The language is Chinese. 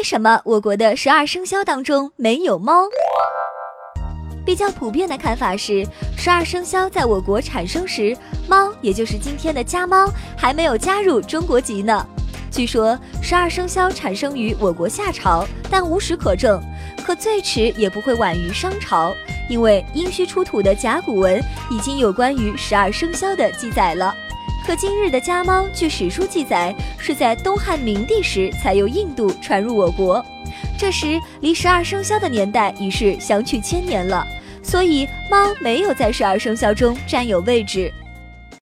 为什么我国的十二生肖当中没有猫？比较普遍的看法是，十二生肖在我国产生时，猫也就是今天的家猫还没有加入中国籍呢。据说十二生肖产生于我国夏朝，但无实可证，可最迟也不会晚于商朝，因为殷墟出土的甲骨文已经有关于十二生肖的记载了。可今日的家猫，据史书记载，是在东汉明帝时才由印度传入我国，这时离十二生肖的年代已是相去千年了，所以猫没有在十二生肖中占有位置。